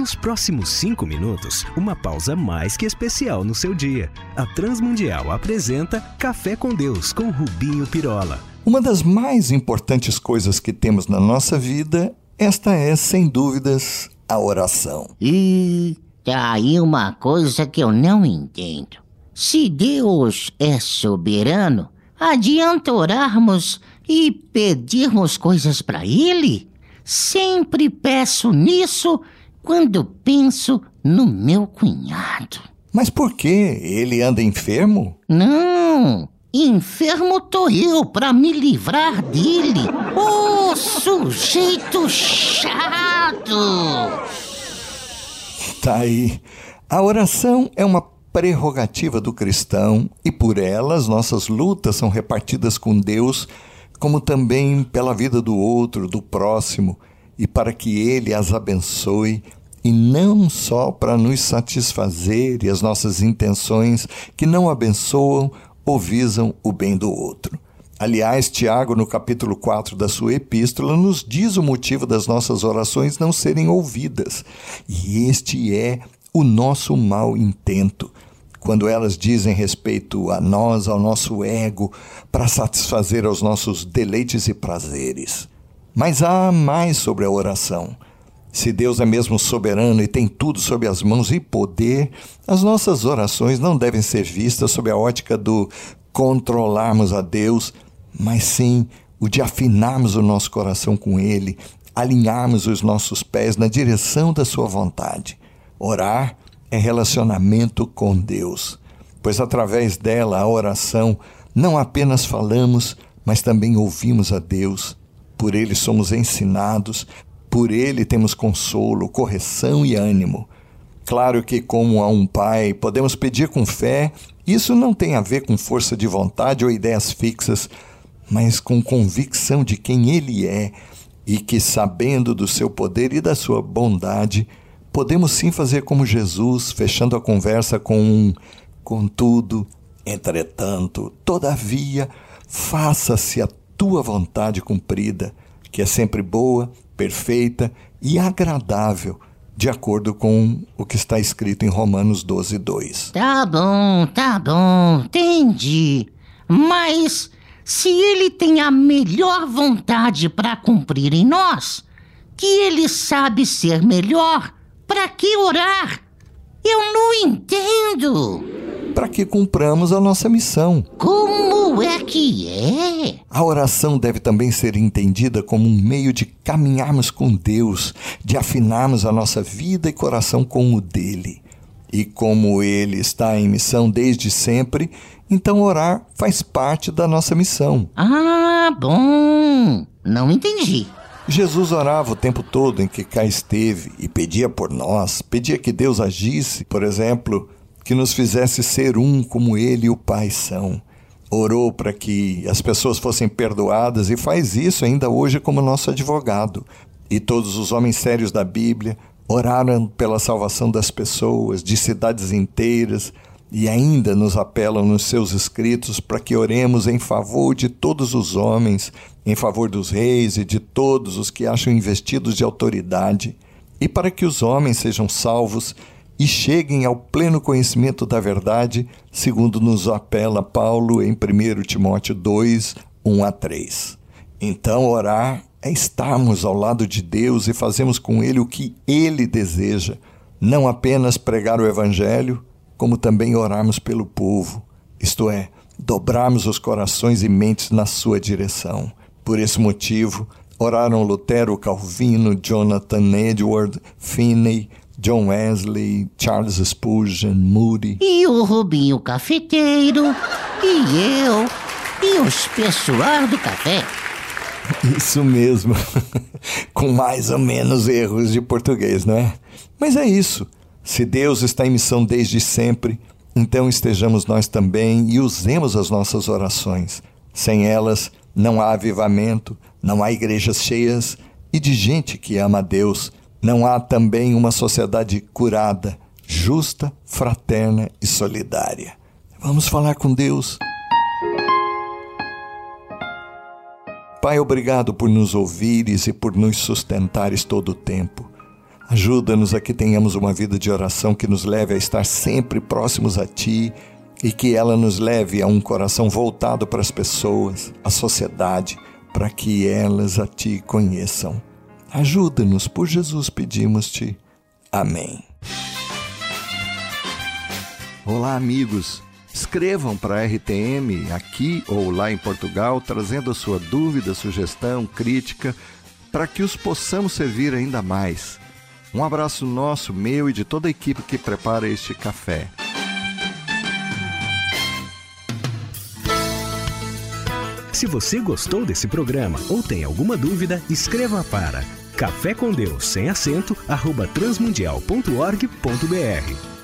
Nos próximos cinco minutos, uma pausa mais que especial no seu dia. A Transmundial apresenta Café com Deus com Rubinho Pirola. Uma das mais importantes coisas que temos na nossa vida, esta é, sem dúvidas, a oração. E tá aí uma coisa que eu não entendo. Se Deus é soberano, adianta orarmos e pedirmos coisas para Ele? Sempre peço nisso quando penso no meu cunhado. Mas por que? Ele anda enfermo? Não, enfermo tô eu para me livrar dele. Ô oh, sujeito chato! Tá aí. A oração é uma prerrogativa do cristão e por ela as nossas lutas são repartidas com Deus, como também pela vida do outro, do próximo e para que Ele as abençoe, e não só para nos satisfazer e as nossas intenções que não abençoam ou visam o bem do outro. Aliás, Tiago, no capítulo 4 da sua epístola, nos diz o motivo das nossas orações não serem ouvidas. E este é o nosso mau intento. Quando elas dizem respeito a nós, ao nosso ego, para satisfazer aos nossos deleites e prazeres. Mas há mais sobre a oração. Se Deus é mesmo soberano e tem tudo sob as mãos e poder, as nossas orações não devem ser vistas sob a ótica do controlarmos a Deus, mas sim o de afinarmos o nosso coração com Ele, alinharmos os nossos pés na direção da Sua vontade. Orar é relacionamento com Deus, pois através dela, a oração, não apenas falamos, mas também ouvimos a Deus por ele somos ensinados, por ele temos consolo, correção e ânimo. Claro que, como a um pai, podemos pedir com fé, isso não tem a ver com força de vontade ou ideias fixas, mas com convicção de quem ele é e que, sabendo do seu poder e da sua bondade, podemos sim fazer como Jesus, fechando a conversa com um contudo, entretanto, todavia, faça-se a tua vontade cumprida, que é sempre boa, perfeita e agradável, de acordo com o que está escrito em Romanos 12, 2. Tá bom, tá bom, entendi. Mas se ele tem a melhor vontade para cumprir em nós, que ele sabe ser melhor, para que orar? Eu não entendo. Para que cumpramos a nossa missão. Como é que é? A oração deve também ser entendida como um meio de caminharmos com Deus, de afinarmos a nossa vida e coração com o dele. E como ele está em missão desde sempre, então orar faz parte da nossa missão. Ah, bom. Não entendi. Jesus orava o tempo todo em que cá esteve e pedia por nós, pedia que Deus agisse, por exemplo, que nos fizesse ser um como Ele e o Pai são. Orou para que as pessoas fossem perdoadas e faz isso ainda hoje como nosso advogado. E todos os homens sérios da Bíblia oraram pela salvação das pessoas, de cidades inteiras, e ainda nos apelam nos seus escritos para que oremos em favor de todos os homens, em favor dos reis e de todos os que acham investidos de autoridade, e para que os homens sejam salvos e cheguem ao pleno conhecimento da verdade, segundo nos apela Paulo em 1 Timóteo 2, 1 a 3. Então, orar é estarmos ao lado de Deus e fazermos com Ele o que Ele deseja, não apenas pregar o Evangelho, como também orarmos pelo povo, isto é, dobrarmos os corações e mentes na sua direção. Por esse motivo, oraram Lutero, Calvino, Jonathan Edward, Finney, John Wesley, Charles Spurgeon, Moody. E o Rubinho Cafeteiro, e eu, e os pessoal do café. Isso mesmo. Com mais ou menos erros de português, não é? Mas é isso. Se Deus está em missão desde sempre, então estejamos nós também e usemos as nossas orações. Sem elas, não há avivamento, não há igrejas cheias e de gente que ama a Deus não há também uma sociedade curada, justa, fraterna e solidária. Vamos falar com Deus. Pai, obrigado por nos ouvires e por nos sustentares todo o tempo. Ajuda-nos a que tenhamos uma vida de oração que nos leve a estar sempre próximos a Ti e que ela nos leve a um coração voltado para as pessoas, a sociedade, para que elas a Ti conheçam. Ajuda-nos, por Jesus pedimos-te. Amém. Olá, amigos. Escrevam para a RTM aqui ou lá em Portugal, trazendo a sua dúvida, sugestão, crítica, para que os possamos servir ainda mais. Um abraço nosso, meu e de toda a equipe que prepara este café. Se você gostou desse programa ou tem alguma dúvida, escreva para café com Deus sem acento arroba transmundial.org.br